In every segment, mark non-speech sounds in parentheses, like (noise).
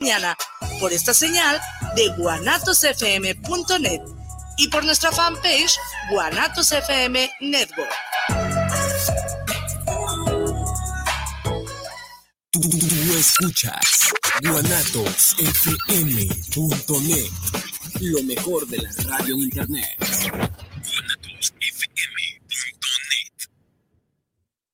mañana por esta señal de guanatosfm.net y por nuestra fanpage Guanatos FM Network. Tú, escuchas guanatosfm.net, lo mejor de la radio en internet.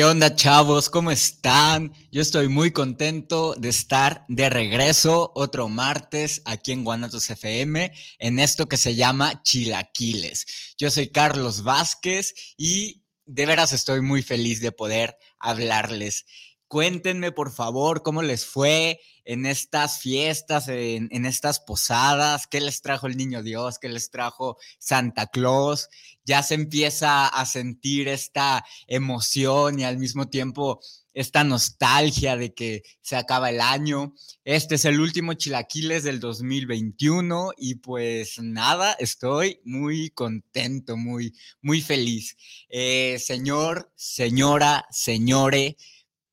¿Qué onda, chavos? ¿Cómo están? Yo estoy muy contento de estar de regreso otro martes aquí en Guanatos FM en esto que se llama Chilaquiles. Yo soy Carlos Vázquez y de veras estoy muy feliz de poder hablarles. Cuéntenme, por favor, cómo les fue en estas fiestas, en, en, estas posadas, qué les trajo el niño Dios, qué les trajo Santa Claus. Ya se empieza a sentir esta emoción y al mismo tiempo esta nostalgia de que se acaba el año. Este es el último Chilaquiles del 2021 y pues nada, estoy muy contento, muy, muy feliz. Eh, señor, señora, señore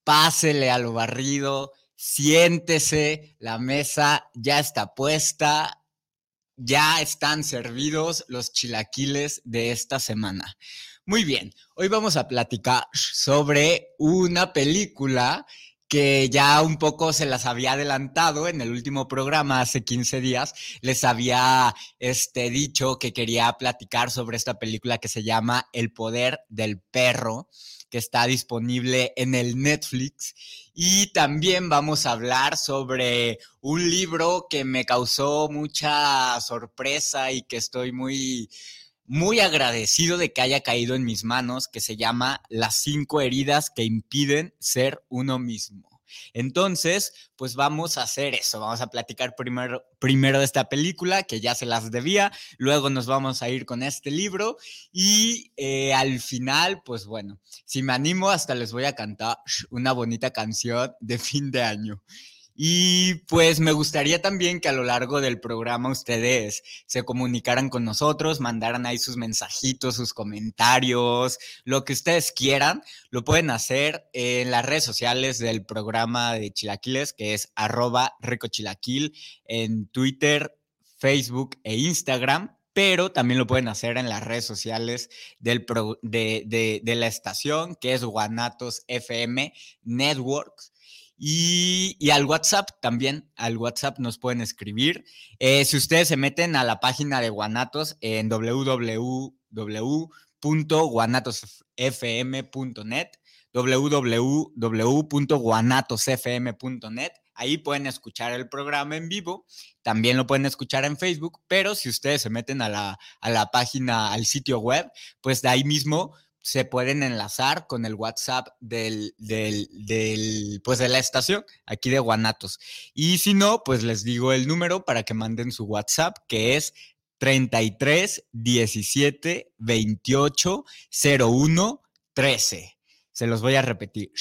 pásele a lo barrido, siéntese, la mesa ya está puesta, ya están servidos los chilaquiles de esta semana. Muy bien, hoy vamos a platicar sobre una película que ya un poco se las había adelantado en el último programa hace 15 días. Les había este, dicho que quería platicar sobre esta película que se llama El poder del perro que está disponible en el Netflix. Y también vamos a hablar sobre un libro que me causó mucha sorpresa y que estoy muy, muy agradecido de que haya caído en mis manos, que se llama Las cinco heridas que impiden ser uno mismo. Entonces, pues vamos a hacer eso, vamos a platicar primero, primero de esta película, que ya se las debía, luego nos vamos a ir con este libro y eh, al final, pues bueno, si me animo, hasta les voy a cantar una bonita canción de fin de año. Y pues me gustaría también que a lo largo del programa ustedes se comunicaran con nosotros, mandaran ahí sus mensajitos, sus comentarios, lo que ustedes quieran, lo pueden hacer en las redes sociales del programa de Chilaquiles, que es arroba ricochilaquil en Twitter, Facebook e Instagram pero también lo pueden hacer en las redes sociales del de, de, la estación, que es Guanatos FM Networks. Y, al WhatsApp también, al WhatsApp nos pueden escribir. Eh, si ustedes se meten a la página de Guanatos en www.guanatosfm.net, www.guanatosfm.net, ahí pueden escuchar el programa en vivo, también lo pueden escuchar en Facebook, pero si ustedes se meten a la, a la página, al sitio web, pues de ahí mismo se pueden enlazar con el WhatsApp del, del, pues de la estación, aquí de Guanatos. Y si no, pues les digo el número para que manden su WhatsApp, que es 33 17 28 01 13. Se los voy a repetir.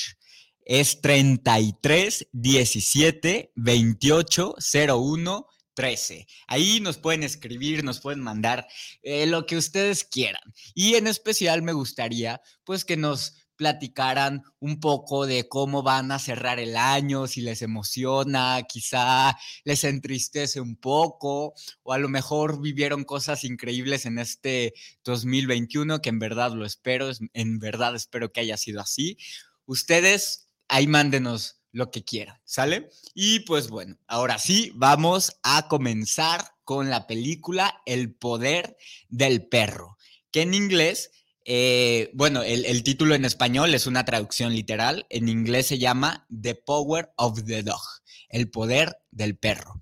Es 33 17 28 01 13. Ahí nos pueden escribir, nos pueden mandar eh, lo que ustedes quieran. Y en especial me gustaría pues que nos platicaran un poco de cómo van a cerrar el año, si les emociona, quizá les entristece un poco, o a lo mejor vivieron cosas increíbles en este 2021, que en verdad lo espero, en verdad espero que haya sido así. Ustedes ahí mándenos lo que quieran, ¿sale? Y pues bueno, ahora sí, vamos a comenzar con la película El poder del perro, que en inglés, eh, bueno, el, título en español es una traducción literal, en inglés se llama The Power of the Dog, el poder del perro.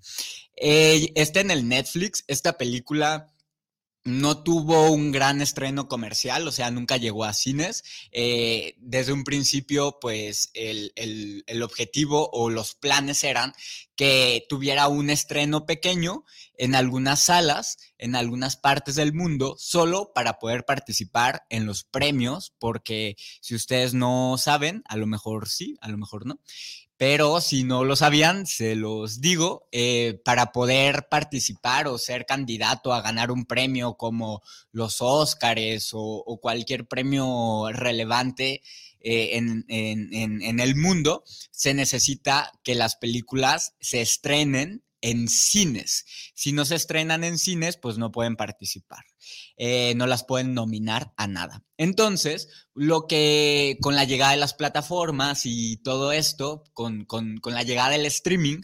Eh, está en el Netflix, esta película no tuvo un gran estreno comercial, o sea, nunca llegó a cines. Eh, desde un principio, pues el, el, objetivo o los planes eran que tuviera un estreno pequeño en algunas salas, en algunas partes del mundo, solo para poder participar en los premios, porque si ustedes no saben, a lo mejor sí, a lo mejor no. Pero si no lo sabían, se los digo, eh, para poder participar o ser candidato a ganar un premio como los Óscares o, cualquier premio relevante eh, en, en el mundo, se necesita que las películas se estrenen en cines. Si no se estrenan en cines, pues no pueden participar. Eh, no las pueden nominar a nada. Entonces, lo que con la llegada de las plataformas y todo esto, con, la llegada del streaming,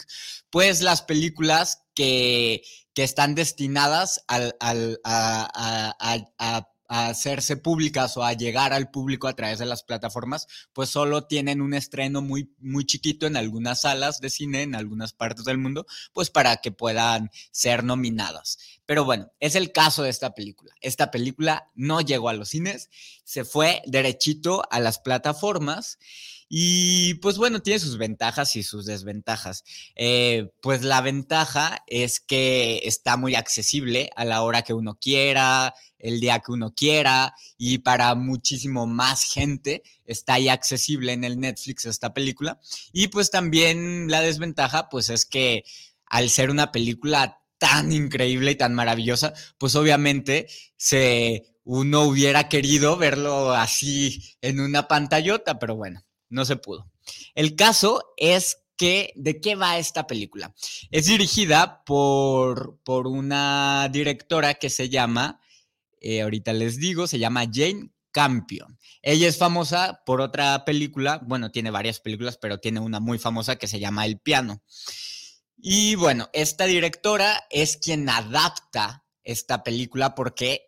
pues las películas que, están destinadas al, a hacerse públicas o a llegar al público a través de las plataformas, pues solo tienen un estreno muy, muy chiquito en algunas salas de cine en algunas partes del mundo, pues para que puedan ser nominadas. Pero bueno, es el caso de esta película. Esta película no llegó a los cines, se fue derechito a las plataformas. Y pues bueno, tiene sus ventajas y sus desventajas. Eh, pues la ventaja es que está muy accesible a la hora que uno quiera, el día que uno quiera y para muchísimo más gente está ahí accesible en el Netflix esta película. Y pues también la desventaja pues es que al ser una película tan increíble y tan maravillosa, pues obviamente se uno hubiera querido verlo así en una pantallota, pero bueno, no se pudo. El caso es que, ¿de qué va esta película? Es dirigida por, por una directora que se llama eh, ahorita les digo, se llama Jane Campion. Ella es famosa por otra película, bueno, tiene varias películas, pero tiene una muy famosa que se llama El piano. Y bueno, esta directora es quien adapta esta película porque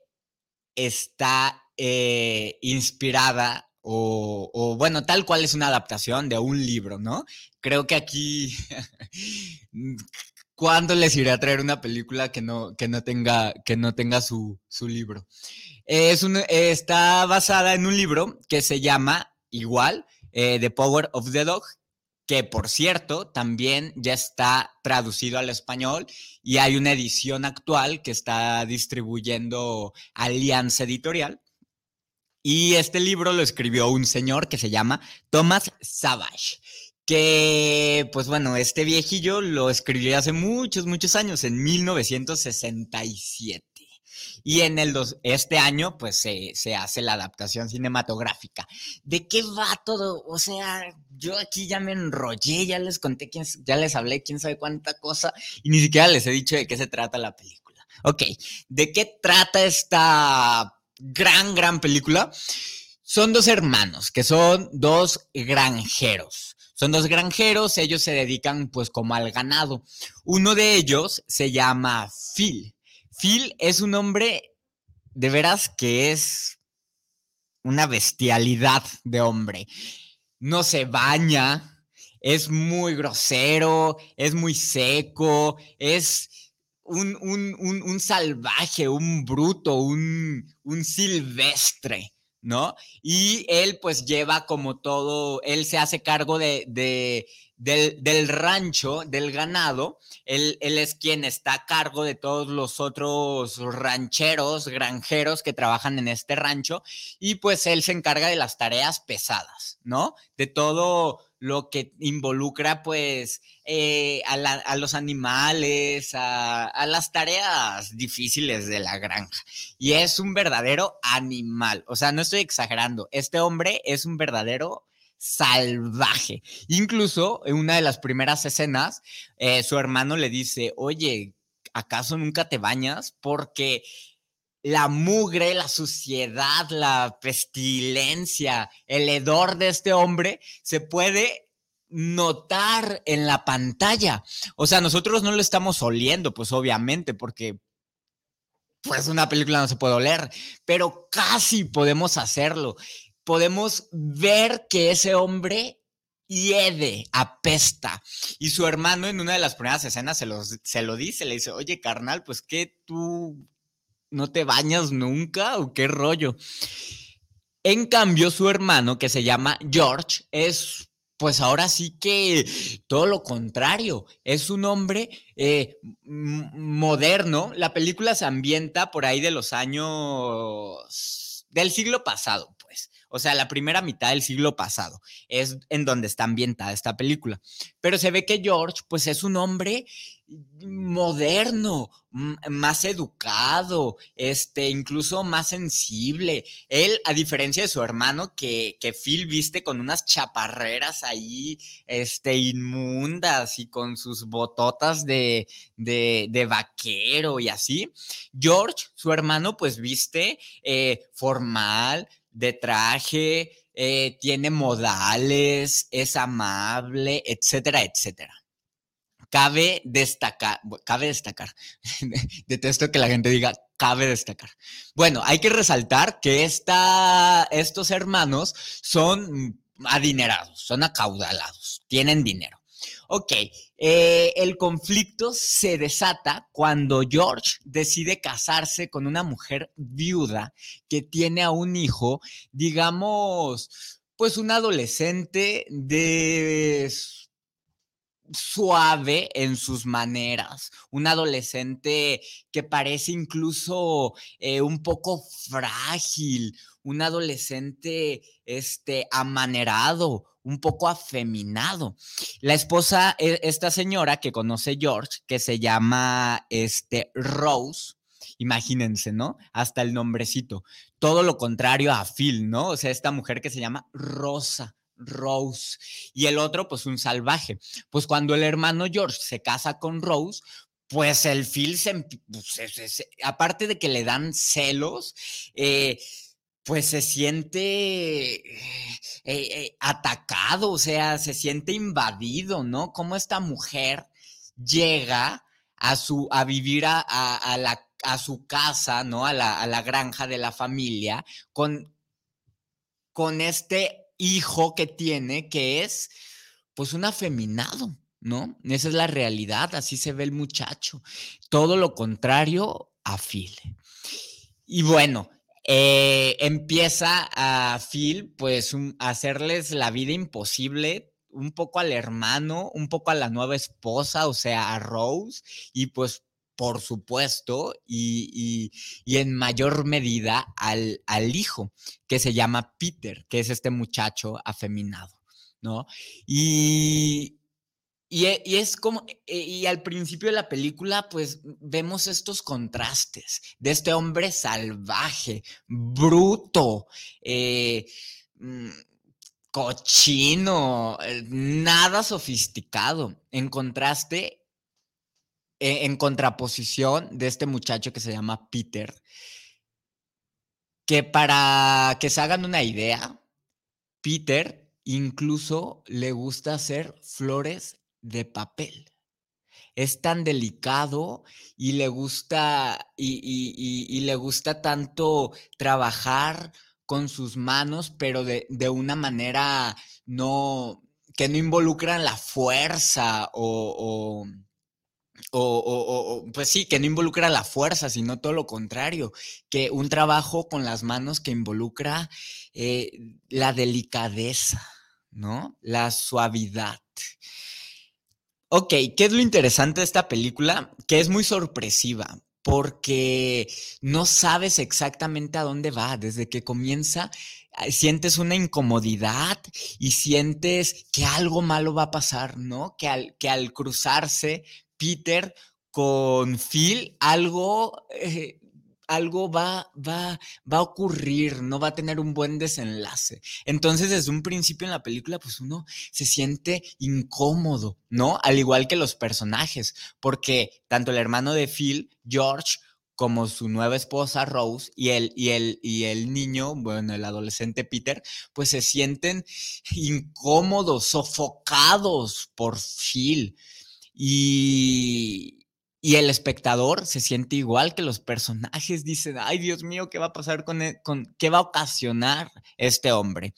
está eh, inspirada o, bueno, tal cual es una adaptación de un libro, ¿no? Creo que aquí (laughs) ¿Cuándo les iré a traer una película que no, que no tenga, que no tenga su, libro? Es está basada en un libro que se llama igual, eh, The Power of the Dog, que por cierto también ya está traducido al español y hay una edición actual que está distribuyendo Alianza Editorial. Y este libro lo escribió un señor que se llama Thomas Savage que, pues bueno, este viejillo lo escribió hace muchos, muchos años, en 1967. Y en el dos, este año, pues se, hace la adaptación cinematográfica. ¿De qué va todo? O sea, yo aquí ya me enrollé, ya les conté, quién, ya les hablé quién sabe cuánta cosa, y ni siquiera les he dicho de qué se trata la película. Ok, ¿de qué trata esta gran, gran película? Son dos hermanos, que son dos granjeros son dos granjeros, ellos se dedican pues como al ganado. Uno de ellos se llama Phil. Phil es un hombre de veras que es una bestialidad de hombre. No se baña, es muy grosero, es muy seco, es un, un, salvaje, un bruto, un, un silvestre. ¿no? Y él pues lleva como todo, él se hace cargo de, del, rancho, del ganado, él, él, es quien está a cargo de todos los otros rancheros, granjeros que trabajan en este rancho y pues él se encarga de las tareas pesadas, ¿no? De todo lo que involucra pues eh, a, los animales, a, las tareas difíciles de la granja. Y es un verdadero animal, o sea, no estoy exagerando, este hombre es un verdadero salvaje. Incluso en una de las primeras escenas, eh, su hermano le dice, oye, ¿acaso nunca te bañas? Porque la mugre, la suciedad, la pestilencia, el hedor de este hombre se puede notar en la pantalla. O sea, nosotros no lo estamos oliendo, pues obviamente, porque pues una película no se puede oler, pero casi podemos hacerlo. Podemos ver que ese hombre hiede, apesta. Y su hermano en una de las primeras escenas se, se lo dice, le dice, oye, carnal, pues que tú ¿No te bañas nunca o qué rollo? En cambio, su hermano, que se llama George, es pues ahora sí que todo lo contrario, es un hombre eh, moderno. La película se ambienta por ahí de los años del siglo pasado, pues. O sea, la primera mitad del siglo pasado es en donde está ambientada esta película. Pero se ve que George, pues es un hombre moderno, más educado, este, incluso más sensible. Él, a diferencia de su hermano, que, que Phil viste con unas chaparreras ahí, este, inmundas y con sus bototas de, de, vaquero y así. George, su hermano, pues viste eh, formal, de traje, eh, tiene modales, es amable, etcétera, etcétera. Cabe destacar, cabe destacar, (laughs) detesto que la gente diga, cabe destacar. Bueno, hay que resaltar que esta, estos hermanos son adinerados, son acaudalados, tienen dinero. Ok, eh, el conflicto se desata cuando George decide casarse con una mujer viuda que tiene a un hijo, digamos, pues un adolescente de suave en sus maneras, un adolescente que parece incluso eh, un poco frágil, un adolescente este, amanerado, un poco afeminado. La esposa, e, esta señora que conoce George, que se llama este, Rose, imagínense, ¿no? Hasta el nombrecito. Todo lo contrario a Phil, ¿no? O sea, esta mujer que se llama Rosa. Rose y el otro pues un salvaje. Pues cuando el hermano George se casa con Rose, pues el Phil se, pues, aparte de que le dan celos, eh, pues se siente eh, eh, atacado, o sea, se siente invadido, ¿no? Como esta mujer llega a, su, a vivir a, a, la, a su casa, ¿no? A la, a la, granja de la familia con, con este hijo que tiene, que es pues un afeminado, ¿no? Esa es la realidad, así se ve el muchacho. Todo lo contrario a Phil. Y bueno, eh, empieza a Phil pues a hacerles la vida imposible un poco al hermano, un poco a la nueva esposa, o sea, a Rose, y pues por supuesto, y, en mayor medida al, al, hijo, que se llama Peter, que es este muchacho afeminado, ¿no? Y, y, es como, e, y al principio de la película, pues vemos estos contrastes de este hombre salvaje, bruto, eh, mm, cochino, eh, nada sofisticado, en contraste e, en contraposición de este muchacho que se llama Peter, que para que se hagan una idea, Peter incluso le gusta hacer flores de papel. Es tan delicado y le gusta y, le gusta tanto trabajar con sus manos, pero de, de una manera no que no involucran la fuerza o, pues sí, que no involucra la fuerza, sino todo lo contrario, que un trabajo con las manos que involucra eh, la delicadeza, ¿no? La suavidad. Ok, ¿qué es lo interesante de esta película? Que es muy sorpresiva, porque no sabes exactamente a dónde va. Desde que comienza, sientes una incomodidad y sientes que algo malo va a pasar, ¿no? Que al, que al cruzarse Peter con Phil, algo, eh, algo va, va, va a ocurrir, no va a tener un buen desenlace. Entonces, desde un principio en la película, pues uno se siente incómodo, ¿no? Al igual que los personajes, porque tanto el hermano de Phil, George, como su nueva esposa Rose y el, y el, y el niño, bueno, el adolescente Peter, pues se sienten incómodos, sofocados por Phil. Y, el espectador se siente igual que los personajes, dicen, ay Dios mío, ¿qué va a pasar con, e-, con qué va a ocasionar este hombre?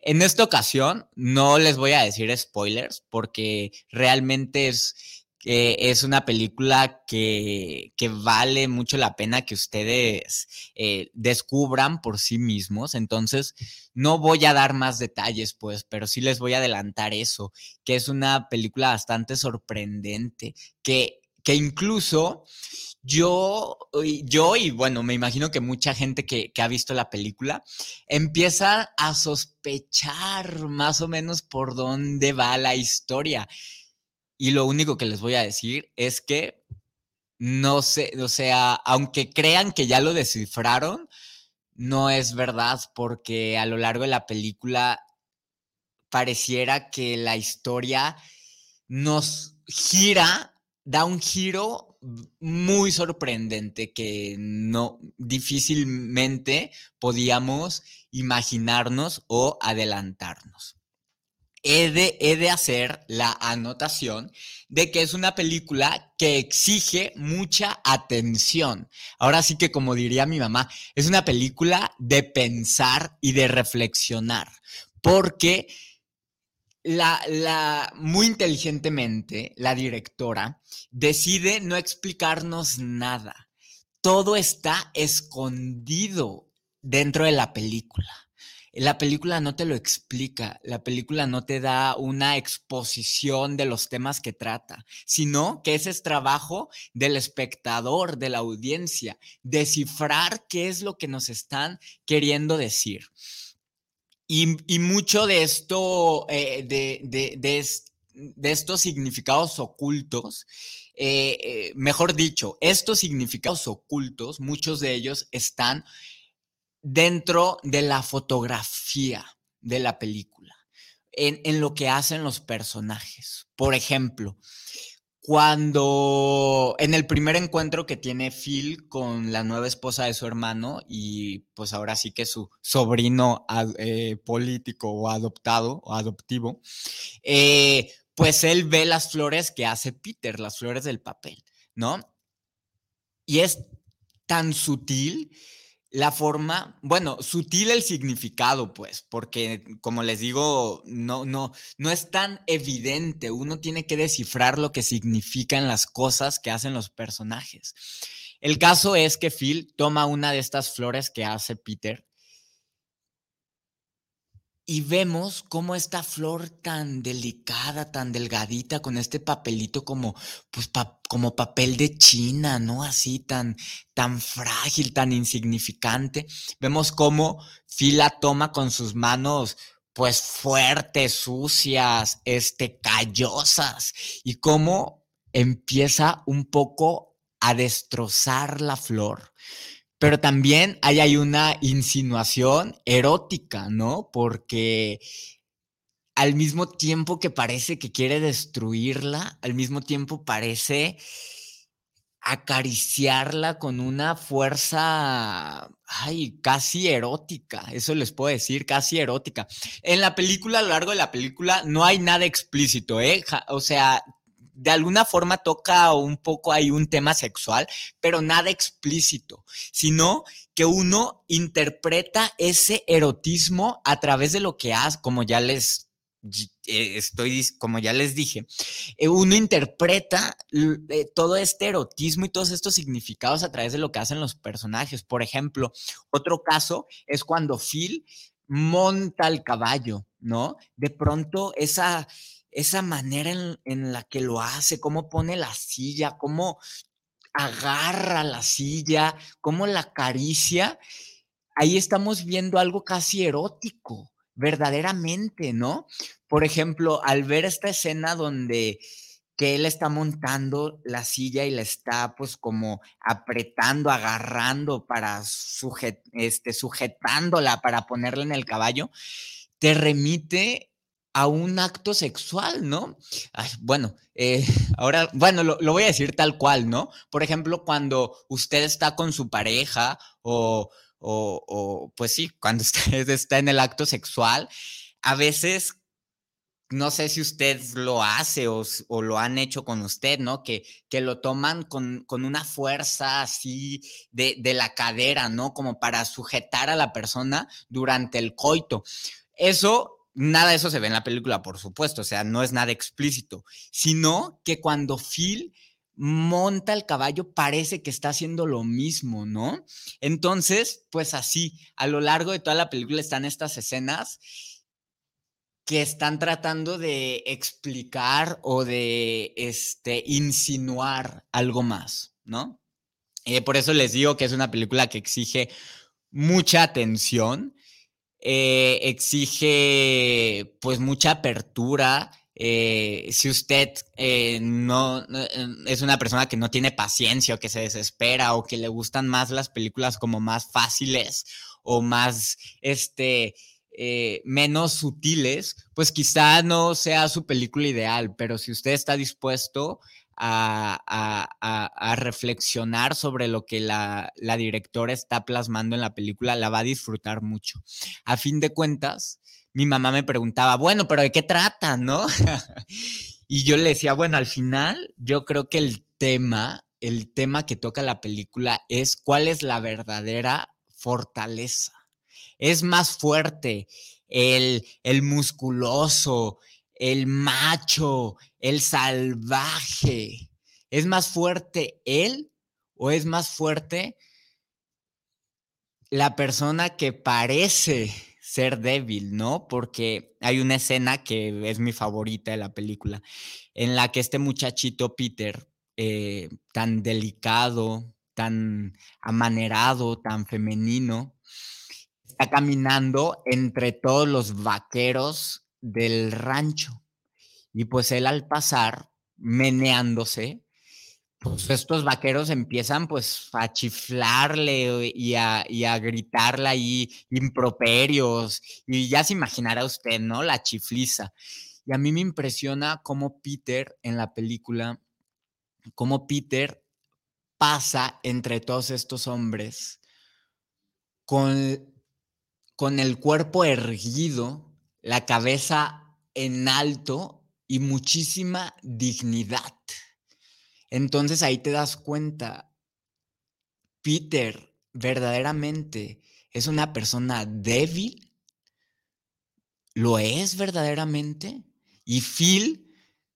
En esta ocasión no les voy a decir spoilers porque realmente es es una película que, vale mucho la pena que ustedes eh, descubran por sí mismos. Entonces, no voy a dar más detalles, pues, pero sí les voy a adelantar eso, que es una película bastante sorprendente, que, que incluso yo, yo y bueno, me imagino que mucha gente que, que, ha visto la película empieza a sospechar más o menos por dónde va la historia. Y lo único que les voy a decir es que no sé, o sea, aunque crean que ya lo descifraron, no es verdad porque a lo largo de la película pareciera que la historia nos gira, da un giro muy sorprendente que no difícilmente podíamos imaginarnos o adelantarnos he de, hacer la anotación de que es una película que exige mucha atención. Ahora sí que como diría mi mamá, es una película de pensar y de reflexionar, porque la, muy inteligentemente la directora decide no explicarnos nada. Todo está escondido dentro de la película. La película no te lo explica, la película no te da una exposición de los temas que trata, sino que ese es trabajo del espectador, de la audiencia, descifrar qué es lo que nos están queriendo decir. Y, mucho de esto, eh, de, estos significados ocultos, eh, eh, mejor dicho, estos significados ocultos, muchos de ellos están dentro de la fotografía de la película, en, lo que hacen los personajes. Por ejemplo, cuando en el primer encuentro que tiene Phil con la nueva esposa de su hermano y pues ahora sí que su sobrino eh, político o adoptado o adoptivo, eh, pues él ve las flores que hace Peter, las flores del papel, ¿no? Y es tan sutil la forma, bueno, sutil el significado, pues, porque como les digo, no, no, no es tan evidente. Uno tiene que descifrar lo que significan las cosas que hacen los personajes. El caso es que Phil toma una de estas flores que hace Peter y vemos cómo esta flor tan delicada, tan delgadita, con este papelito como, pues, como papel de China, ¿no? Así tan, tan frágil, tan insignificante. Vemos cómo Phil la toma con sus manos, pues, fuertes, sucias, este, callosas, y cómo empieza un poco a destrozar la flor pero también hay, hay una insinuación erótica, ¿no? Porque al mismo tiempo que parece que quiere destruirla, al mismo tiempo parece acariciarla con una fuerza, ay, casi erótica, eso les puedo decir, casi erótica. En la película, a lo largo de la película, no hay nada explícito, ¿eh? O sea, de alguna forma toca un poco ahí un tema sexual, pero nada explícito, sino que uno interpreta ese erotismo a través de lo que hace, como ya les eh, estoy, como ya les dije, eh, uno interpreta eh, todo este erotismo y todos estos significados a través de lo que hacen los personajes. Por ejemplo, otro caso es cuando Phil monta el caballo, ¿no? De pronto esa esa manera en, la que lo hace, cómo pone la silla, cómo agarra la silla, cómo la acaricia, ahí estamos viendo algo casi erótico, verdaderamente, ¿no? Por ejemplo, al ver esta escena donde que él está montando la silla y la está pues como apretando, agarrando para este, sujetándola para ponerla en el caballo, te remite a un acto sexual, ¿no? bueno, eh, (laughs) ahora, bueno, lo, voy a decir tal cual, ¿no? Por ejemplo, cuando usted está con su pareja o, o, pues sí, (laughs) cuando usted está en el acto sexual, a veces, no sé si usted lo hace o, lo han hecho con usted, ¿no? Que, que lo toman con, con una fuerza así de, de la cadera, ¿no? Como para sujetar a la persona durante el coito. Eso nada de eso se ve en la película, por supuesto, o sea, no es nada explícito, sino que cuando Phil monta el caballo parece que está haciendo lo mismo, ¿no? Entonces, pues así, a lo largo de toda la película están estas escenas que están tratando de explicar o de este, insinuar algo más, ¿no? Eh, por eso les digo que es una película que exige mucha atención, eh, exige pues mucha apertura. Eh, si usted no es una persona que no tiene paciencia o que se desespera o que le gustan más las películas como más fáciles o más este eh, menos sutiles, pues quizá no sea su película ideal, pero si usted está dispuesto a, reflexionar sobre lo que la, la, directora está plasmando en la película, la va a disfrutar mucho. A fin de cuentas, mi mamá me preguntaba, bueno, pero ¿de qué trata, no? (laughs) y yo le decía, bueno, al final yo creo que el tema, el tema que toca la película es cuál es la verdadera fortaleza es más fuerte el, el musculoso, el macho, el salvaje. ¿Es más fuerte él o es más fuerte la persona que parece ser débil, ¿no? Porque hay una escena que es mi favorita de la película, en la que este muchachito Peter, eh, tan delicado, tan amanerado, tan femenino, está caminando entre todos los vaqueros del rancho. Y pues él al pasar, meneándose, pues estos vaqueros empiezan pues a chiflarle y a, y a gritarle ahí improperios. Y ya se imaginará usted, ¿no? La chifliza. Y a mí me impresiona cómo Peter en la película, cómo Peter pasa entre todos estos hombres con con el cuerpo erguido, la cabeza en alto y muchísima dignidad. Entonces ahí te das cuenta, Peter verdaderamente es una persona débil, lo es verdaderamente, y Phil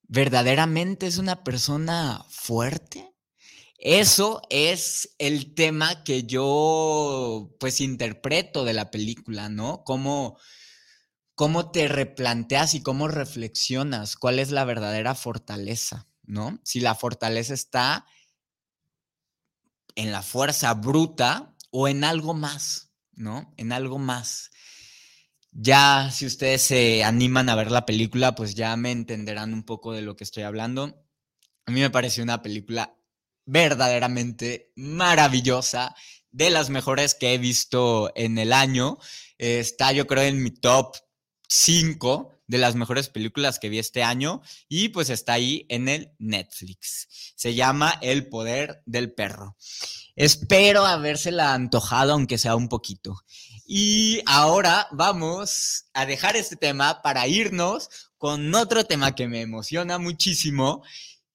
verdaderamente es una persona fuerte. Eso es el tema que yo pues interpreto de la película, ¿no? Cómo, cómo te replanteas y cómo reflexionas cuál es la verdadera fortaleza, ¿no? Si la fortaleza está en la fuerza bruta o en algo más, ¿no? En algo más. Ya si ustedes se animan a ver la película, pues ya me entenderán un poco de lo que estoy hablando. A mí me pareció una película verdaderamente maravillosa, de las mejores que he visto en el año. está yo creo en mi top 5 de las mejores películas que vi este año y pues está ahí en el Netflix. Se llama El Poder del Perro. Espero habérsela antojado, aunque sea un poquito. Y ahora vamos a dejar este tema para irnos con otro tema que me emociona muchísimo,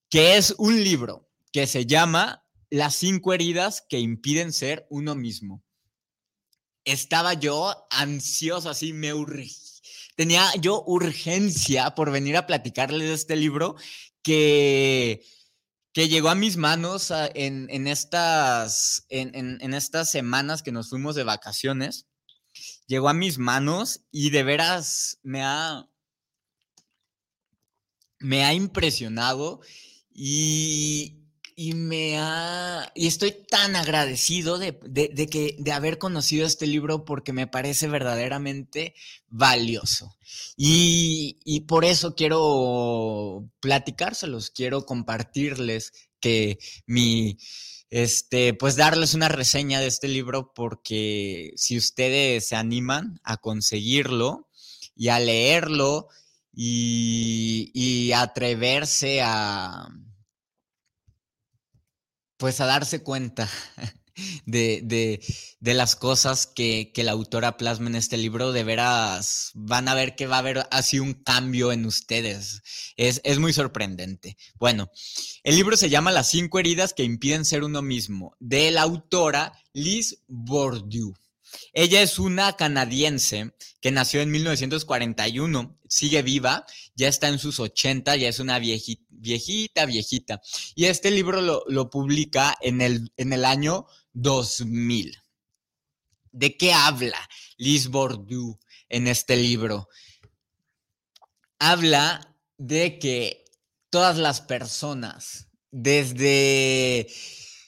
que es un libro que se llama Las cinco heridas que impiden ser uno mismo. Estaba yo ansioso, así me tenía yo urgencia por venir a platicarles de este libro que, que llegó a mis manos ah, en, estas, en, estas semanas que nos fuimos de vacaciones. Llegó a mis manos y de veras me ha, me ha impresionado y, y me ha y estoy tan agradecido de, que de haber conocido este libro porque me parece verdaderamente valioso. Y, y, por eso quiero platicárselos quiero compartirles que mi este pues darles una reseña de este libro porque si ustedes se animan a conseguirlo y a leerlo y, y atreverse a pues a darse cuenta (laughs) de, las cosas que, la autora plasma en este libro, de veras van a ver que va a haber así un cambio en ustedes. Es, muy sorprendente. Bueno, el libro se llama Las cinco heridas que impiden ser uno mismo, de la autora Liz Bourdieu. Ella es una canadiense que nació en 1941, sigue viva, ya está en sus 80, ya es una viejita, viejita. Y este libro lo, publica en el, en el año 2000. ¿De qué habla Liz Bourdieu en este libro? Habla de que todas las personas, desde,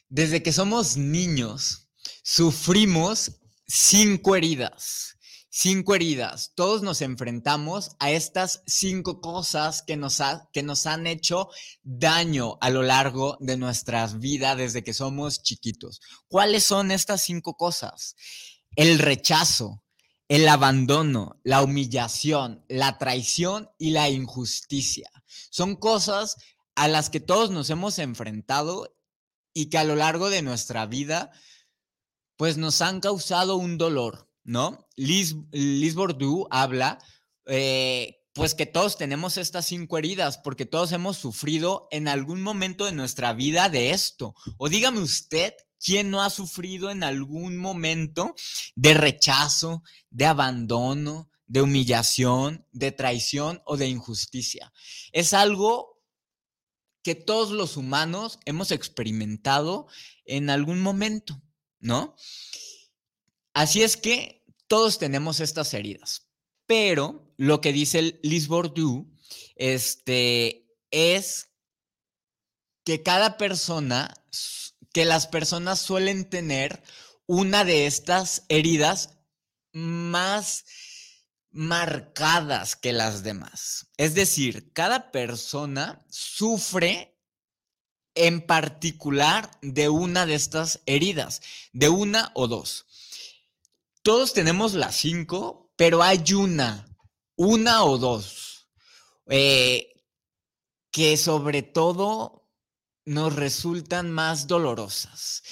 desde que somos niños, sufrimos cinco heridas. Cinco heridas. Todos nos enfrentamos a estas cinco cosas que nos, que nos han hecho daño a lo largo de nuestras vidas desde que somos chiquitos. ¿Cuáles son estas cinco cosas? El rechazo, el abandono, la humillación, la traición y la injusticia. Son cosas a las que todos nos hemos enfrentado y que a lo largo de nuestra vida pues nos han causado un dolor, ¿no? Liz, Liz Bordeaux habla, eh, pues que todos tenemos estas cinco heridas, porque todos hemos sufrido en algún momento de nuestra vida de esto. O dígame usted, ¿quién no ha sufrido en algún momento de rechazo, de abandono, de humillación, de traición o de injusticia? Es algo que todos los humanos hemos experimentado en algún momento. ¿No? Así es que todos tenemos estas heridas, pero lo que dice Liz Bourdieu este, es que cada persona, que las personas suelen tener una de estas heridas más marcadas que las demás. Es decir, cada persona sufre en particular de una de estas heridas, de una o dos. Todos tenemos las cinco, pero hay una, una o dos, eh, que sobre todo nos resultan más dolorosas.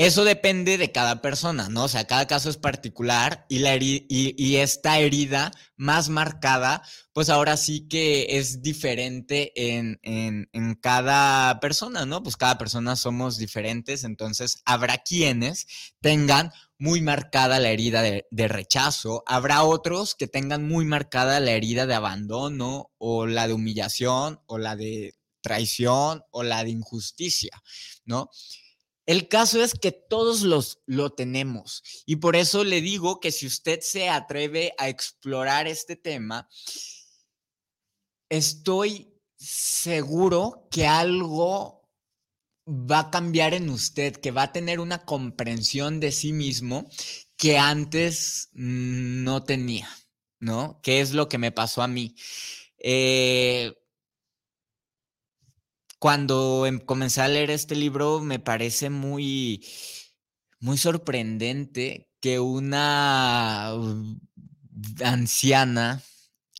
Eso depende de cada persona, ¿no? O sea, cada caso es particular y, la y, esta herida más marcada, pues ahora sí que es diferente en, en, en, cada persona, ¿no? Pues cada persona somos diferentes, entonces habrá quienes tengan muy marcada la herida de, de rechazo, habrá otros que tengan muy marcada la herida de abandono o la de humillación o la de traición o la de injusticia, ¿no? El caso es que todos los lo tenemos y por eso le digo que si usted se atreve a explorar este tema, estoy seguro que algo va a cambiar en usted, que va a tener una comprensión de sí mismo que antes no tenía, ¿no? ¿Qué es lo que me pasó a mí? Eh, cuando em, comencé a leer este libro me parece muy, muy sorprendente que una anciana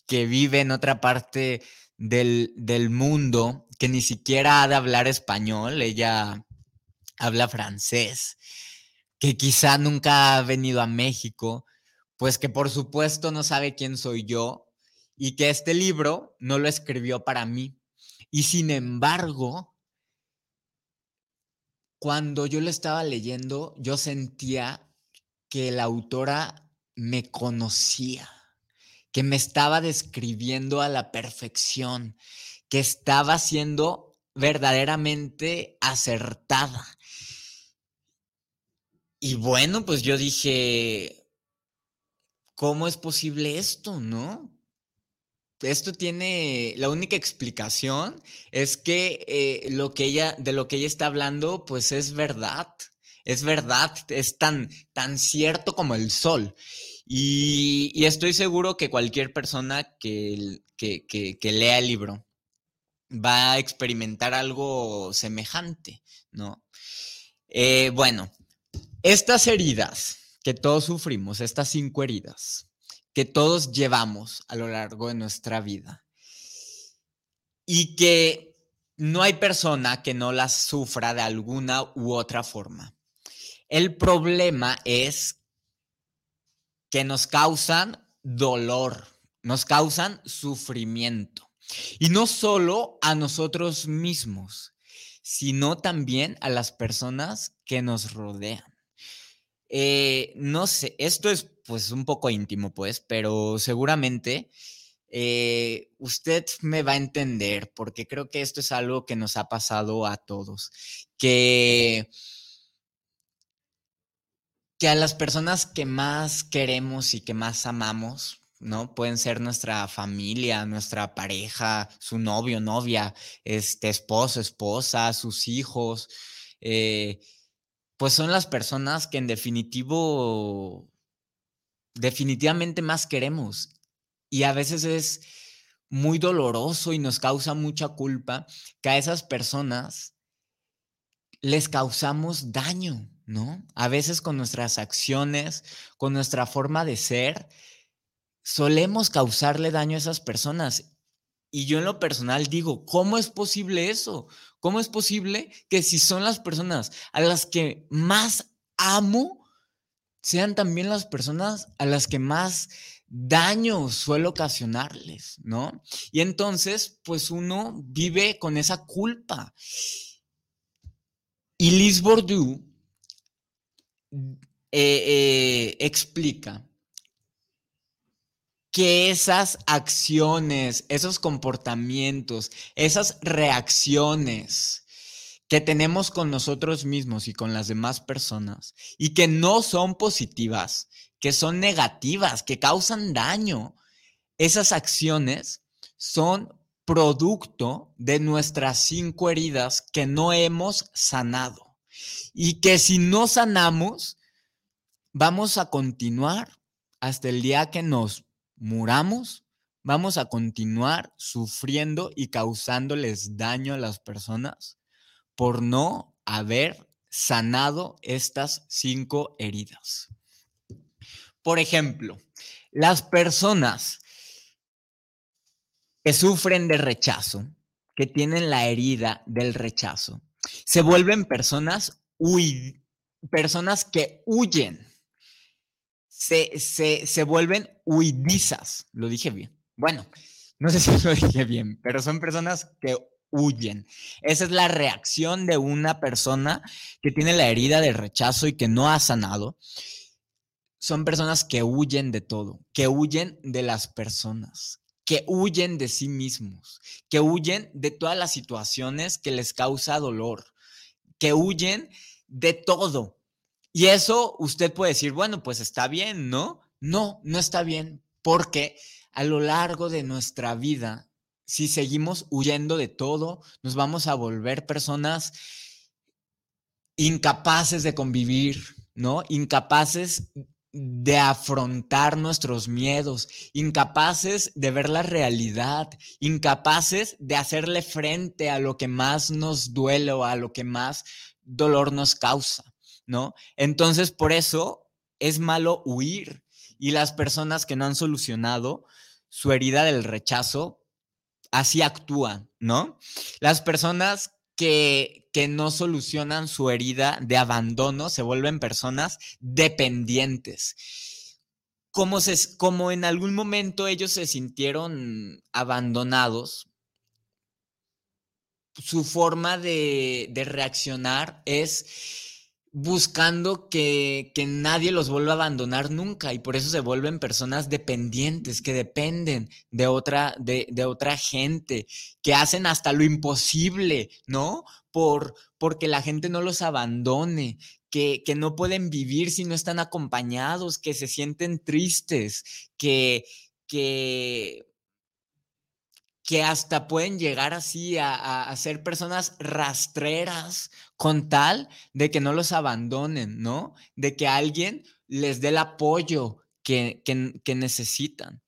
que vive en otra parte del, del, mundo, que ni siquiera ha de hablar español, ella habla francés, que quizá nunca ha venido a México, pues que por supuesto no sabe quién soy yo y que este libro no lo escribió para mí, y sin embargo, cuando yo lo estaba leyendo, yo sentía que la autora me conocía, que me estaba describiendo a la perfección, que estaba siendo verdaderamente acertada. Y bueno, pues yo dije, ¿cómo es posible esto, no? Esto tiene, la única explicación es que eh, lo que ella, de lo que ella está hablando, pues es verdad, es verdad, es tan, tan cierto como el sol. Y, estoy seguro que cualquier persona que, que, lea el libro va a experimentar algo semejante, ¿no? Eh, bueno, estas heridas que todos sufrimos, estas cinco heridas, que todos llevamos a lo largo de nuestra vida y que no hay persona que no las sufra de alguna u otra forma. El problema es que nos causan dolor, nos causan sufrimiento. Y no solo a nosotros mismos, sino también a las personas que nos rodean. eh, no sé, esto es pues un poco íntimo, pues, pero seguramente eh, usted me va a entender, porque creo que esto es algo que nos ha pasado a todos, que, que a las personas que más queremos y que más amamos, ¿no? Pueden ser nuestra familia, nuestra pareja, su novio, novia, este esposo, esposa, sus hijos, eh, pues son las personas que en definitivo, definitivamente más queremos. Y a veces es muy doloroso y nos causa mucha culpa que a esas personas les causamos daño, ¿no? A veces con nuestras acciones, con nuestra forma de ser, solemos causarle daño a esas personas. Y yo en lo personal digo, ¿cómo es posible eso? ¿Cómo es posible que si son las personas a las que más amo, sean también las personas a las que más daño suele ocasionarles, ¿no? Y entonces, pues uno vive con esa culpa. Y Liz Bourdieu eh, eh, explica que esas acciones, esos comportamientos, esas reacciones que tenemos con nosotros mismos y con las demás personas y que no son positivas, que son negativas, que causan daño, esas acciones son producto de nuestras cinco heridas que no hemos sanado. Y que si no sanamos, vamos a continuar hasta el día que nos muramos, vamos a continuar sufriendo y causándoles daño a las personas por no haber sanado estas cinco heridas. Por ejemplo, las personas que sufren de rechazo, que tienen la herida del rechazo, se vuelven personas, personas que huyen se, vuelven huidizas. Lo dije bien. Bueno, no sé si lo dije bien, pero son personas que huyen. Esa es la reacción de una persona que tiene la herida de rechazo y que no ha sanado. Son personas que huyen de todo, que huyen de las personas, que huyen de sí mismos, que huyen de todas las situaciones que les causa dolor, que huyen de todo, y eso usted puede decir, bueno, pues está bien, ¿no? No, no está bien, porque a lo largo de nuestra vida, si seguimos huyendo de todo, nos vamos a volver personas incapaces de convivir, ¿no? Incapaces de afrontar nuestros miedos, incapaces de ver la realidad, incapaces de hacerle frente a lo que más nos duele o a lo que más dolor nos causa. ¿no? Entonces, por eso es malo huir. Y las personas que no han solucionado su herida del rechazo, así actúan, ¿no? Las personas que, que, no solucionan su herida de abandono se vuelven personas dependientes. Como, se, como en algún momento ellos se sintieron abandonados, su forma de, de reaccionar es buscando que, nadie los vuelva a abandonar nunca y por eso se vuelven personas dependientes, que dependen de otra, de, otra gente, que hacen hasta lo imposible, ¿no? Por, porque la gente no los abandone, que, que no pueden vivir si no están acompañados, que se sienten tristes, que, que que hasta pueden llegar así a, ser personas rastreras con tal de que no los abandonen, ¿no? De que alguien les dé el apoyo que, que necesitan.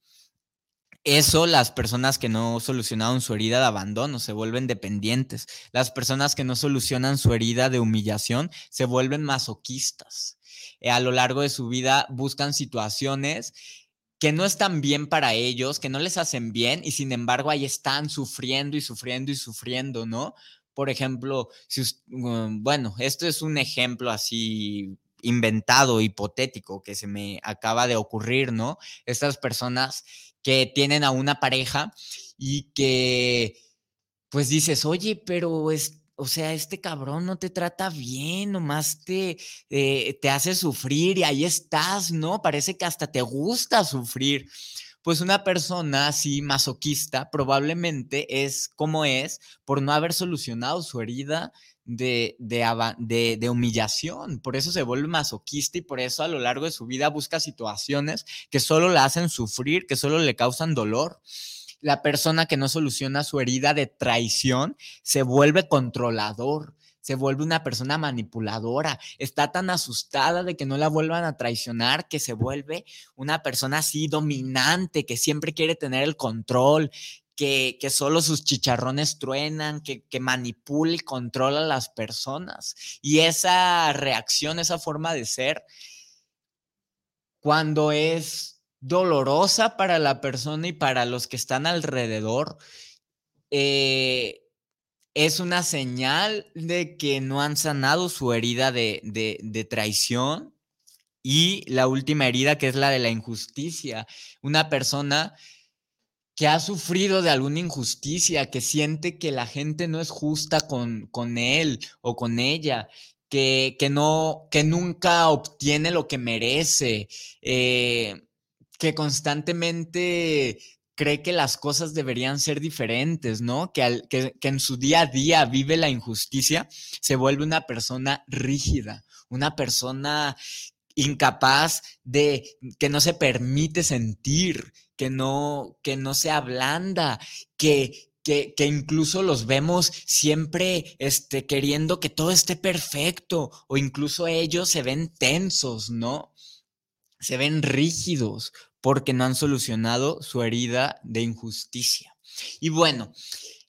Eso, las personas que no solucionaron su herida de abandono se vuelven dependientes. Las personas que no solucionan su herida de humillación se vuelven masoquistas. a lo largo de su vida buscan situaciones que no están bien para ellos, que no les hacen bien y sin embargo ahí están sufriendo y sufriendo y sufriendo, ¿no? Por ejemplo, si, mm, bueno, esto es un ejemplo así inventado, hipotético, que se me acaba de ocurrir, ¿no? Estas personas que tienen a una pareja y que, pues dices, oye, pero es, o sea, este cabrón no te trata bien, nomás te, eh, te hace sufrir y ahí estás, ¿no? Parece que hasta te gusta sufrir. Pues una persona así masoquista probablemente es como es por no haber solucionado su herida de, de, de, humillación. Por eso se vuelve masoquista y por eso a lo largo de su vida busca situaciones que solo la hacen sufrir, que solo le causan dolor. La persona que no soluciona su herida de traición se vuelve controlador, se vuelve una persona manipuladora, está tan asustada de que no la vuelvan a traicionar que se vuelve una persona así dominante, que siempre quiere tener el control, que, solo sus chicharrones truenan, que, que manipula y controla a las personas. Y esa reacción, esa forma de ser, cuando es dolorosa para la persona y para los que están alrededor, eh, es una señal de que no han sanado su herida de, de, traición y la última herida que es la de la injusticia. Una persona que ha sufrido de alguna injusticia, que siente que la gente no es justa con, con él o con ella, que, que, no, que nunca obtiene lo que merece, eh, que constantemente cree que las cosas deberían ser diferentes, ¿no? Que, que, que, en su día a día vive la injusticia, se vuelve una persona rígida, una persona incapaz de que no se permite sentir, que no, que no se ablanda, que, que, que, incluso los vemos siempre este, queriendo que todo esté perfecto, o incluso ellos se ven tensos, ¿no? Se ven rígidos porque no han solucionado su herida de injusticia. Y bueno,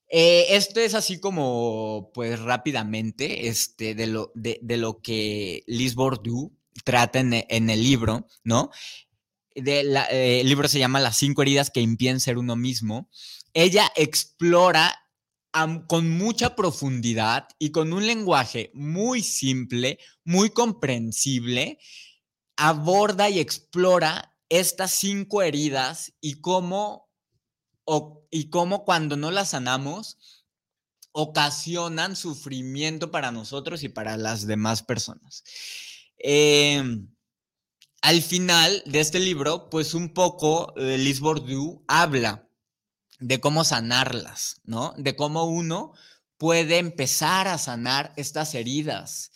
eh, esto es así como, pues rápidamente, este, de, lo, de, lo que Liz Bourdieu trata en, en el libro, ¿no? Eh, el libro se llama Las cinco heridas que impiden ser uno mismo. Ella explora con mucha profundidad y con un lenguaje muy simple, muy comprensible, aborda y explora estas cinco heridas y cómo, y cómo cuando no las sanamos, ocasionan sufrimiento para nosotros y para las demás personas. Eh, al final de este libro, pues un poco Liz Bourdieu habla de cómo sanarlas, ¿no? De cómo uno puede empezar a sanar estas heridas,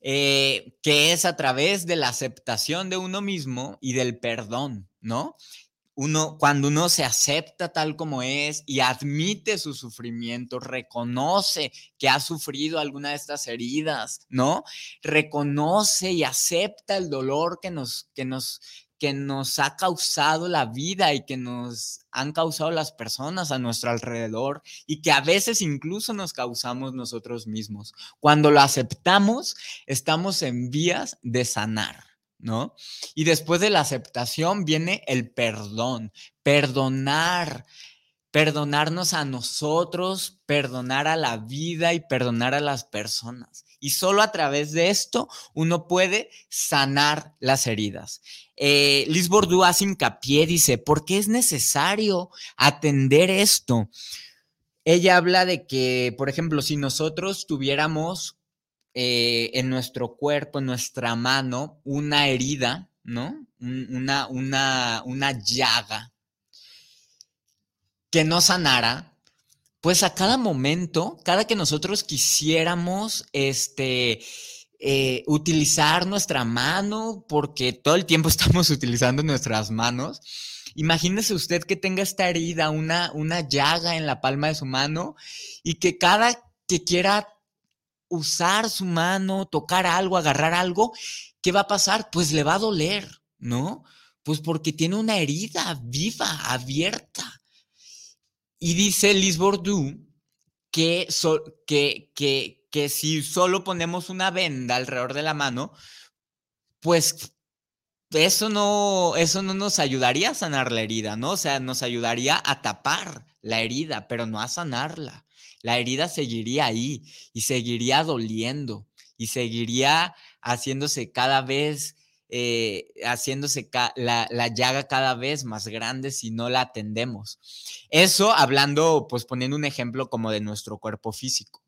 eh, que es a través de la aceptación de uno mismo y del perdón, ¿no? uno, cuando uno se acepta tal como es y admite su sufrimiento, reconoce que ha sufrido alguna de estas heridas, ¿no? Reconoce y acepta el dolor que nos, que nos, que nos ha causado la vida y que nos han causado las personas a nuestro alrededor y que a veces incluso nos causamos nosotros mismos. Cuando lo aceptamos, estamos en vías de sanar. ¿no? Y después de la aceptación viene el perdón, perdonar, perdonarnos a nosotros, perdonar a la vida y perdonar a las personas. Y solo a través de esto uno puede sanar las heridas. Eh, Liz Bourdieu hace hincapié, dice, ¿por qué es necesario atender esto? Ella habla de que, por ejemplo, si nosotros tuviéramos eh, en nuestro cuerpo, en nuestra mano, una herida, ¿no? Una, una, una llaga que no sanara, pues a cada momento, cada que nosotros quisiéramos, este, eh, utilizar nuestra mano, porque todo el tiempo (laughs) estamos utilizando nuestras manos, Imagínese usted que tenga esta herida, una, una llaga en la palma de su mano y que cada que quiera usar su mano, tocar algo, agarrar algo, ¿qué va a pasar? Pues le va a doler, ¿no? Pues porque tiene una herida viva, abierta. Y dice Liz Bourdieu que, que, que, que si solo ponemos una venda alrededor de la mano, pues eso no, eso no nos ayudaría a sanar la herida, ¿no? O sea, nos ayudaría a tapar la herida, pero no a sanarla la herida seguiría ahí y seguiría doliendo y seguiría haciéndose cada vez, eh, haciéndose la, la, llaga cada vez más grande si no la atendemos. Eso hablando, pues poniendo un ejemplo como de nuestro cuerpo físico.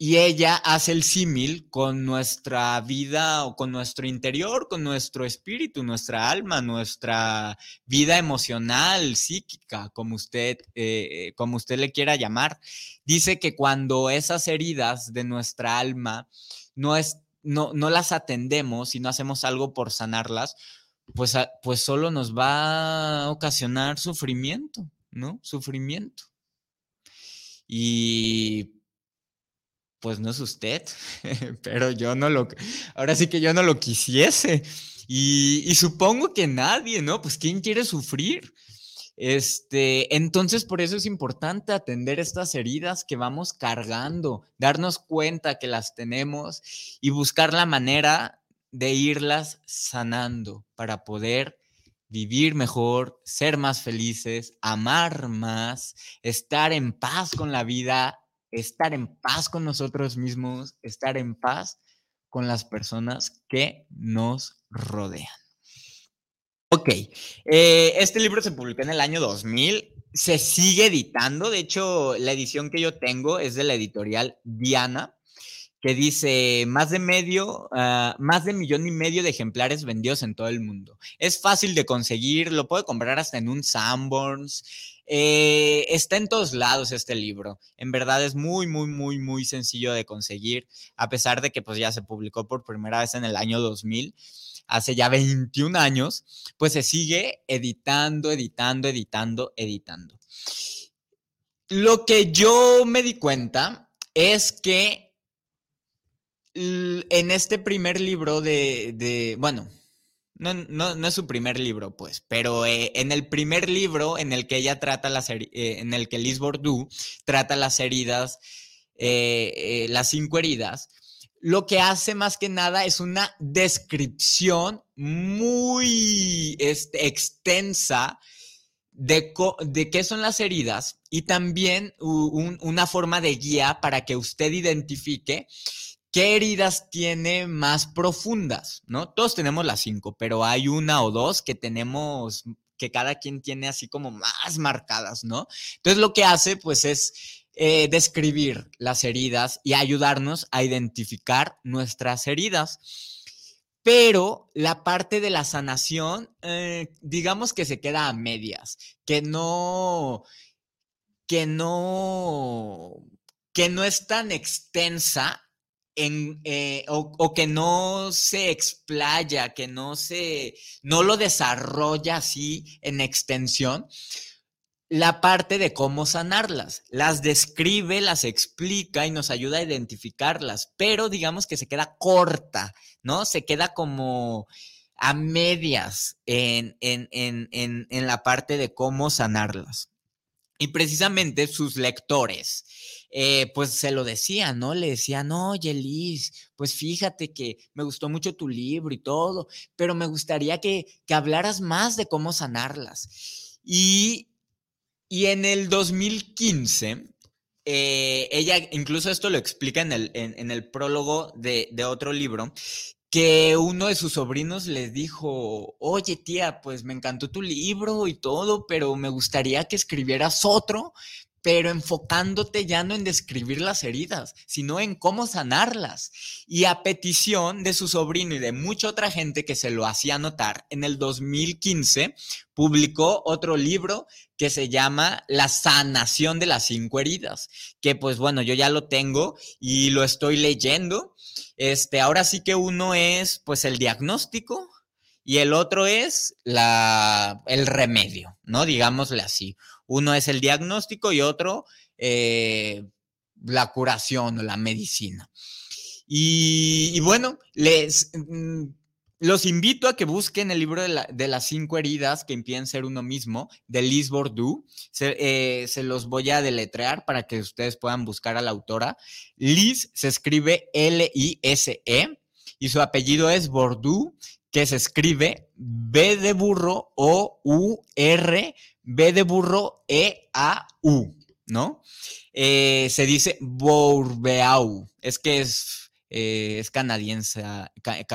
Y ella hace el símil con nuestra vida o con nuestro interior, con nuestro espíritu, nuestra alma, nuestra vida emocional, psíquica, como usted, eh, como usted le quiera llamar. Dice que cuando esas heridas de nuestra alma no, es, no, no las atendemos y no hacemos algo por sanarlas, pues, pues solo nos va a ocasionar sufrimiento, ¿no? Sufrimiento. Y pues no es usted, (laughs) pero yo no lo, ahora sí que yo no lo quisiese. Y, supongo que nadie, ¿no? Pues ¿quién quiere sufrir? Este, entonces por eso es importante atender estas heridas que vamos cargando, darnos cuenta que las tenemos y buscar la manera de irlas sanando para poder vivir mejor, ser más felices, amar más, estar en paz con la vida estar en paz con nosotros mismos, estar en paz con las personas que nos rodean. Ok, eh, este libro se publicó en el año 2000, se sigue editando, de hecho la edición que yo tengo es de la editorial Diana, que dice más de medio, ah, más de millón y medio de ejemplares vendidos en todo el mundo. Es fácil de conseguir, lo puede comprar hasta en un Sanborns. Eh, está en todos lados este libro. En verdad es muy, muy, muy, muy sencillo de conseguir, a pesar de que pues ya se publicó por primera vez en el año 2000 hace ya 21 años, pues se sigue editando, editando, editando, editando. Lo que yo me di cuenta es que en este primer libro de, de bueno, no, no, es su primer libro, pues, pero eh, en el primer libro en el que ella trata las eh, en el que Liz Bordeaux trata las heridas, eh, las cinco heridas, lo que hace más que nada es una descripción muy este, extensa de, de, qué son las heridas y también una forma de guía para que usted identifique ¿Qué heridas tiene más profundas? ¿No? Todos tenemos las cinco, pero hay una o dos que tenemos, que cada quien tiene así como más marcadas, ¿no? Entonces lo que hace, pues, es eh, describir las heridas y ayudarnos a identificar nuestras heridas. Pero la parte de la sanación, eh, digamos que se queda a medias, que no, que no, que no es tan extensa eh, o, que no se explaya, que no se, no lo desarrolla así en extensión, la parte de cómo sanarlas. Las describe, las explica y nos ayuda a identificarlas, pero digamos que se queda corta, ¿no? Se queda como a medias en, en, en, en la parte de cómo sanarlas. Y precisamente sus lectores, eh, pues se lo decían, ¿no? Le decían, oye, Liz, pues fíjate que me gustó mucho tu libro y todo, pero me gustaría que, que hablaras más de cómo sanarlas. Y, y en el 2015, eh, ella, incluso esto lo explica en el, en, el prólogo de, de otro libro, que uno de sus sobrinos le dijo, oye tía, pues me encantó tu libro y todo, pero me gustaría que escribieras otro, pero enfocándote ya no en describir las heridas, sino en cómo sanarlas. Y a petición de su sobrino y de mucha otra gente que se lo hacía notar, en el 2015 publicó otro libro que se llama La sanación de las cinco heridas, que pues bueno, yo ya lo tengo y lo estoy leyendo este, ahora sí que uno es pues el diagnóstico y el otro es la, el remedio, ¿no? Digámosle así. Uno es el diagnóstico y otro eh, la curación o la medicina. Y, bueno, les, mm, los invito a que busquen el libro de, las cinco heridas que impiden ser uno mismo, de Liz Bordeaux. Eh, se, los voy a deletrear para que ustedes puedan buscar a la autora. Liz se escribe L-I-S-E y su apellido es Bordeaux, que se escribe B de burro O-U-R, B de burro E-A-U, ¿no? Eh, se dice Bourbeau, es que es eh, canadiense,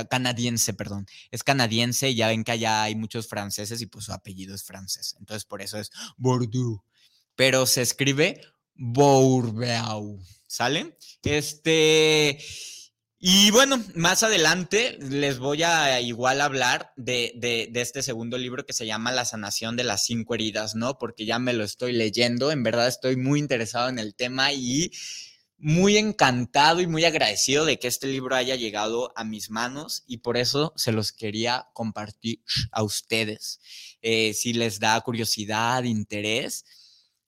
canadiense, perdón, es canadiense ya ven que allá hay muchos franceses y pues su apellido es francés, entonces por eso es Bordeaux, pero se escribe Bourbeau. ¿Sale? Este. Y bueno, más adelante les voy a igual hablar de, de, este segundo libro que se llama La sanación de las cinco heridas, ¿no? Porque ya me lo estoy leyendo, en verdad estoy muy interesado en el tema y muy encantado y muy agradecido de que este libro haya llegado a mis manos y por eso se los quería compartir a ustedes. Eh, si les da curiosidad, interés,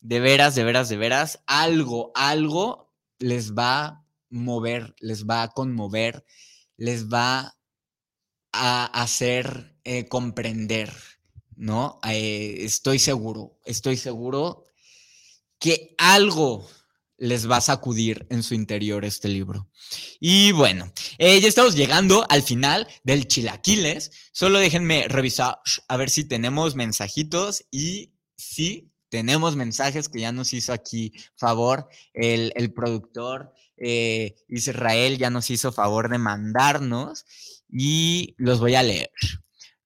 de veras, de veras, de veras, algo, algo les va mover, les va a conmover, les va a hacer eh, comprender, ¿no? Eh, estoy seguro, estoy seguro que algo les va a sacudir en su interior este libro. Y bueno, eh, ya estamos llegando al final del Chilaquiles. Solo déjenme revisar a ver si tenemos mensajitos y si tenemos mensajes que ya nos hizo aquí favor el, el productor eh, Israel ya nos hizo favor de mandarnos y los voy a leer.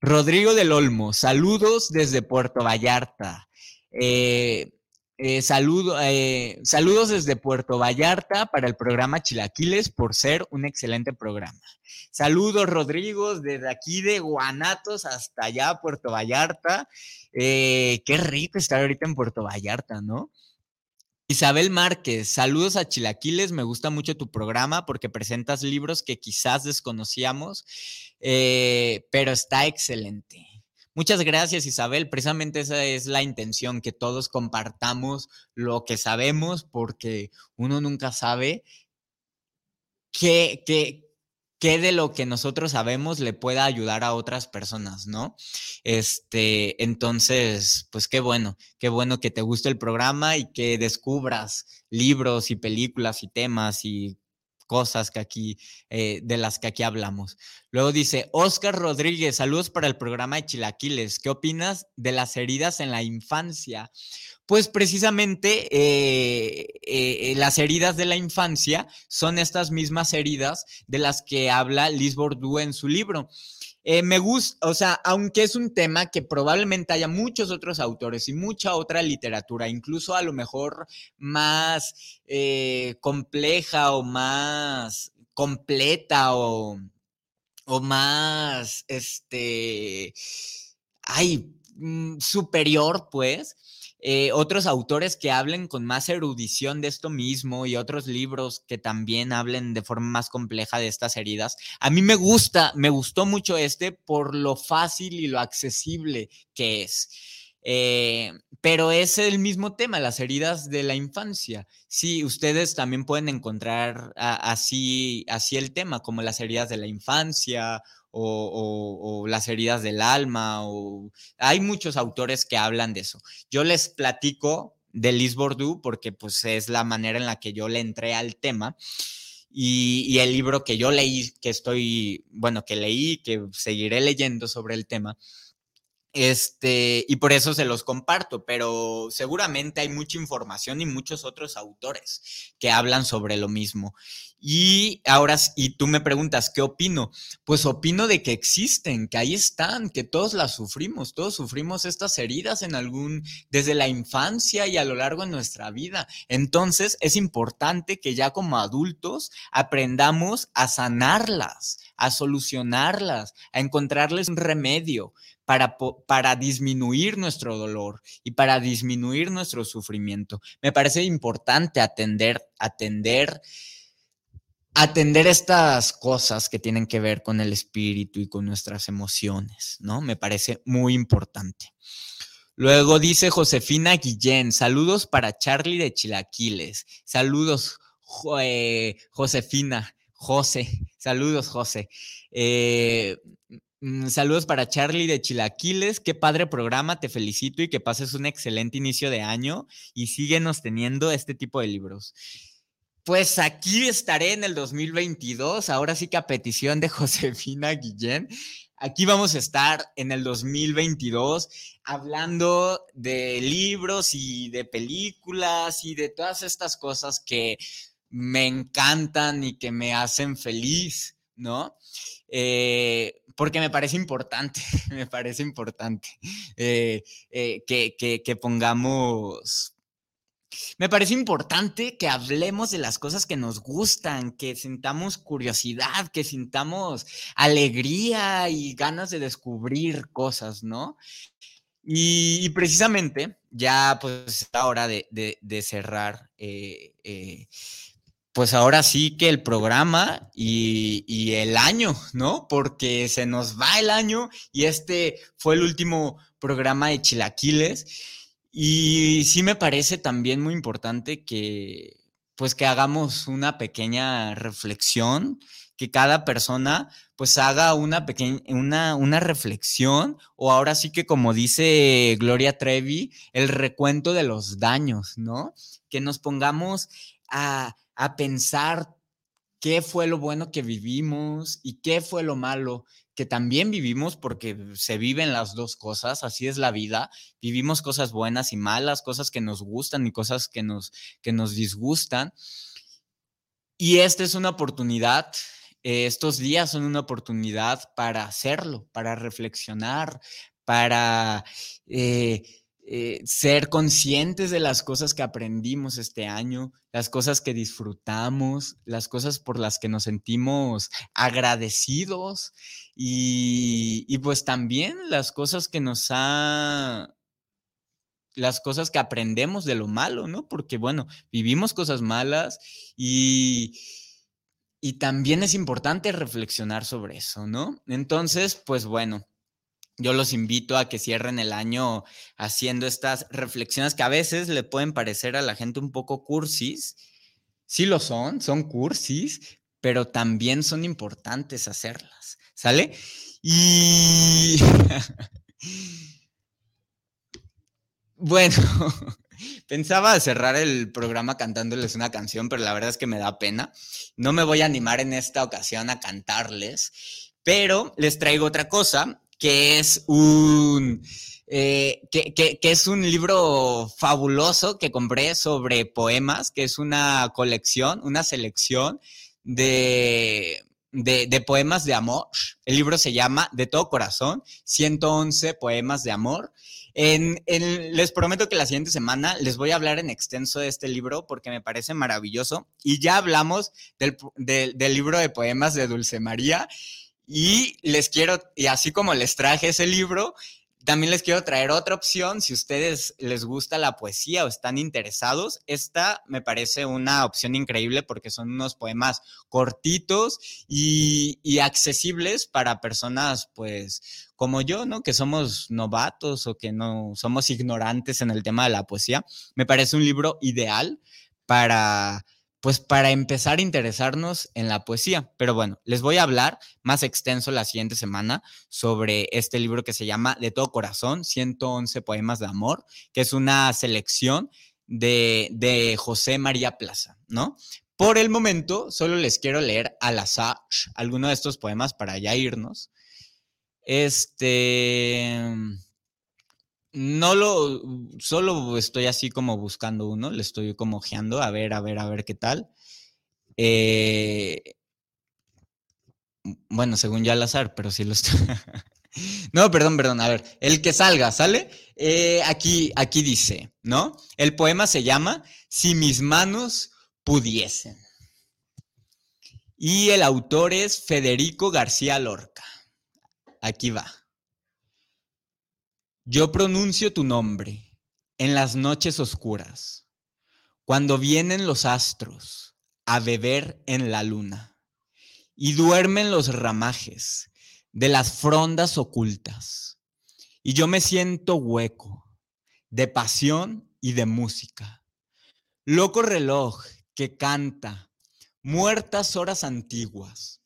Rodrigo del Olmo, saludos desde Puerto Vallarta. Eh, eh, eh, saludos desde Puerto Vallarta para el programa Chilaquiles por ser un excelente programa. Saludos, Rodrigo, desde aquí de Guanatos hasta allá, Puerto Vallarta. qué rico estar ahorita en Puerto Vallarta, ¿no? Isabel Márquez, saludos a Chilaquiles, me gusta mucho tu programa porque presentas libros que quizás desconocíamos, eh, pero está excelente. Muchas gracias Isabel, precisamente esa es la intención, que todos compartamos lo que sabemos porque uno nunca sabe qué, qué, qué de lo que nosotros sabemos le pueda ayudar a otras personas, ¿no? Este, entonces, pues qué bueno, qué bueno que te guste el programa y que descubras libros y películas y temas y cosas que aquí, eh, de las que aquí hablamos. Luego dice, Oscar Rodríguez, saludos para el programa de Chilaquiles. ¿Qué opinas de las heridas en la infancia? Pues precisamente eh, eh, las heridas de la infancia son estas mismas heridas de las que habla Liz Bourdieu en su libro. Eh, me gusta, o sea, aunque es un tema que probablemente haya muchos otros autores y mucha otra literatura, incluso a lo mejor más compleja o más completa o, o más, este, ay, mm, superior, pues, eh, otros autores que hablen con más erudición de esto mismo y otros libros que también hablen de forma más compleja de estas heridas. A mí me gusta, me gustó mucho este por lo fácil y lo accesible que es. Eh, pero es el mismo tema, las heridas de la infancia. Sí, ustedes también pueden encontrar así, así el tema, como las heridas de la infancia o, las heridas del alma, o hay muchos autores que hablan de eso. Yo les platico de Liz Bourdieu porque pues es la manera en la que yo le entré al tema. Y, y, el libro que yo leí, que estoy, bueno, que leí, que seguiré leyendo sobre el tema, este, y por eso se los comparto, pero seguramente hay mucha información y muchos otros autores que hablan sobre lo mismo. Y ahora, y tú me preguntas, ¿qué opino? Pues opino de que existen, que ahí están, que todos las sufrimos, todos sufrimos estas heridas en algún, desde la infancia y a lo largo de nuestra vida. Entonces, es importante que ya como adultos aprendamos a sanarlas, a solucionarlas, a encontrarles un remedio para, para disminuir nuestro dolor y para disminuir nuestro sufrimiento. Me parece importante atender, atender, atender estas cosas que tienen que ver con el espíritu y con nuestras emociones, ¿no? Me parece muy importante. Luego dice Josefina Guillén, saludos para Charlie de Chilaquiles. Saludos, Josefina, José, saludos, José. Eh, Mm, saludos para Charlie de Chilaquiles. Qué padre programa, te felicito y que pases un excelente inicio de año y síguenos teniendo este tipo de libros. Pues aquí estaré en el 2022, ahora sí que a petición de (laughs) Josefina Guillén. Aquí vamos a estar en el 2022 hablando de libros y de películas y de todas estas cosas que me encantan y que me hacen feliz, ¿no? Eh, porque me parece importante, (laughs) me parece importante eh, eh, que, que, pongamos me parece importante que hablemos de las cosas que nos gustan, que sintamos curiosidad, que sintamos alegría y ganas de descubrir cosas, ¿no? Y, precisamente, ya pues es la hora de, cerrar, eh, eh, pues ahora sí que el programa y, y, el año, ¿no? Porque se nos va el año y este fue el último programa de Chilaquiles. Y sí me parece también muy importante que, pues que hagamos una pequeña reflexión, que cada persona pues haga una pequeña, una, una reflexión, o ahora sí que como dice Gloria Trevi, el recuento de los daños, ¿no? Que nos pongamos a, a pensar qué fue lo bueno que vivimos y qué fue lo malo que también vivimos porque se viven las dos cosas, así es la vida, vivimos cosas buenas y malas, cosas que nos gustan y cosas que nos, que nos disgustan. Y esta es una oportunidad, eh, estos días son una oportunidad para hacerlo, para reflexionar, para... Eh, eh, ser conscientes de las cosas que aprendimos este año, las cosas que disfrutamos, las cosas por las que nos sentimos agradecidos y, pues también las cosas que nos ha las cosas que aprendemos de lo malo, ¿no? Porque bueno, vivimos cosas malas y, y también es importante reflexionar sobre eso, ¿no? Entonces, pues bueno, yo los invito a que cierren el año haciendo estas reflexiones que a veces le pueden parecer a la gente un poco cursis. Sí lo son, son cursis, pero también son importantes hacerlas, ¿sale? Y (laughs) bueno, (laughs) pensaba cerrar el programa cantándoles una canción, pero la verdad es que me da pena. No me voy a animar en esta ocasión a cantarles, pero les traigo otra cosa que es un, eh, que, es un libro fabuloso que compré sobre poemas, que es una colección, una selección de, de, poemas de amor. El libro se llama De todo corazón, 111 poemas de amor. En, les prometo que la siguiente semana les voy a hablar en extenso de este libro porque me parece maravilloso. Y ya hablamos del, del libro de poemas de Dulce María y les quiero, y así como les traje ese libro, también les quiero traer otra opción. Si ustedes les gusta la poesía o están interesados, esta me parece una opción increíble porque son unos poemas cortitos y, y, accesibles para personas, pues, como yo, ¿no? Que somos novatos o que no somos ignorantes en el tema de la poesía. Me parece un libro ideal para pues para empezar a interesarnos en la poesía. Pero bueno, les voy a hablar más extenso la siguiente semana sobre este libro que se llama De todo corazón, 111 poemas de amor, que es una selección de, de José María Plaza, ¿no? Por el momento, solo les quiero leer al azar alguno de estos poemas para ya irnos. Este... No lo, solo estoy así como buscando uno, le estoy como ojeando, a ver, a ver, a ver qué tal. Eh, bueno, según ya al azar, pero sí lo estoy. (laughs) no, perdón, perdón, a ver, el que salga, ¿sale? Eh, aquí, aquí dice, ¿no? El poema se llama Si mis manos pudiesen. Y el autor es Federico García Lorca. Aquí va. Yo pronuncio tu nombre en las noches oscuras, cuando vienen los astros a beber en la luna y duermen los ramajes de las frondas ocultas. Y yo me siento hueco de pasión y de música. Loco reloj que canta muertas horas antiguas.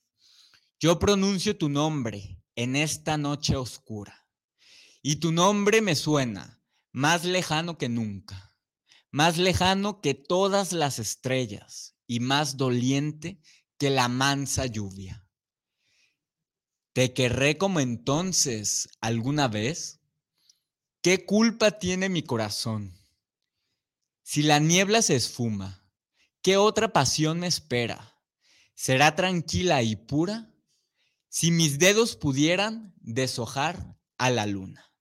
Yo pronuncio tu nombre en esta noche oscura y tu nombre me suena más lejano que nunca, más lejano que todas las estrellas y más doliente que la mansa lluvia. ¿Te querré como entonces alguna vez? ¿Qué culpa tiene mi corazón? Si la niebla se esfuma, ¿qué otra pasión me espera? ¿Será tranquila y pura? Si mis dedos pudieran deshojar a la luna.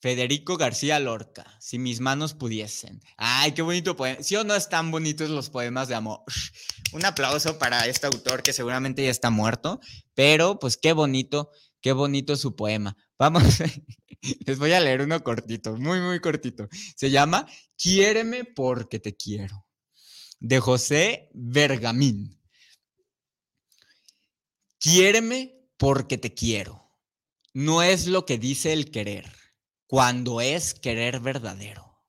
Federico García Lorca, si mis manos pudiesen. Ay, qué bonito poema. ¿Sí o no están bonitos los poemas de amor? (laughs) Un aplauso para este autor que seguramente ya está muerto, pero pues qué bonito, qué bonito su poema. Vamos, (laughs) les voy a leer uno cortito, muy, muy cortito. Se llama Quiéreme porque te quiero, de José Bergamín. Quiéreme porque te quiero. No es lo que dice el querer cuando es querer verdadero.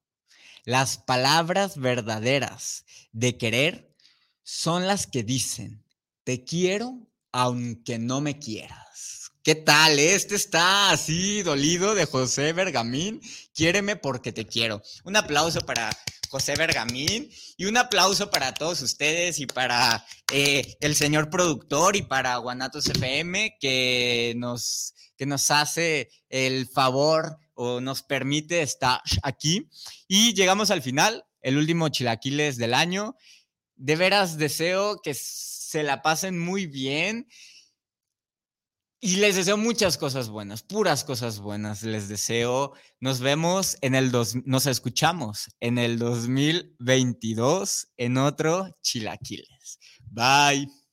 Las palabras verdaderas de querer son las que dicen, te quiero aunque no me quieras. ¿Qué tal? Este está así dolido de José Bergamín. Quiéreme porque te quiero. Un aplauso para José Bergamín y un aplauso para todos ustedes y para eh, el señor productor y para Guanatos FM que nos, que nos hace el favor o nos permite estar aquí. Y llegamos al final, el último chilaquiles del año. De veras deseo que se la pasen muy bien. Y les deseo muchas cosas buenas, puras cosas buenas. Les deseo, nos vemos en el dos, nos escuchamos en el 2022 en otro Chilaquiles. Bye.